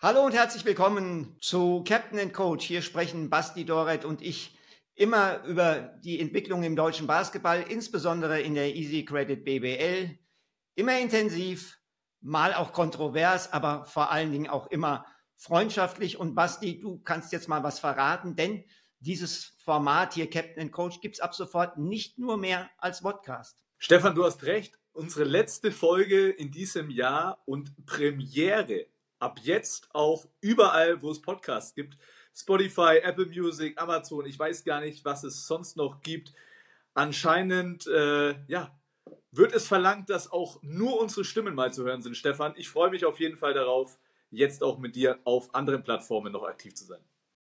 Hallo und herzlich willkommen zu Captain and Coach. Hier sprechen Basti Doret und ich immer über die Entwicklung im deutschen Basketball, insbesondere in der Easy Credit BBL. Immer intensiv, mal auch kontrovers, aber vor allen Dingen auch immer freundschaftlich. Und Basti, du kannst jetzt mal was verraten, denn dieses Format hier, Captain and Coach, gibt es ab sofort nicht nur mehr als Podcast. Stefan, du hast recht. Unsere letzte Folge in diesem Jahr und Premiere ab jetzt auch überall, wo es Podcasts gibt. Spotify, Apple Music, Amazon, ich weiß gar nicht, was es sonst noch gibt. Anscheinend, äh, ja, wird es verlangt, dass auch nur unsere Stimmen mal zu hören sind, Stefan. Ich freue mich auf jeden Fall darauf, jetzt auch mit dir auf anderen Plattformen noch aktiv zu sein.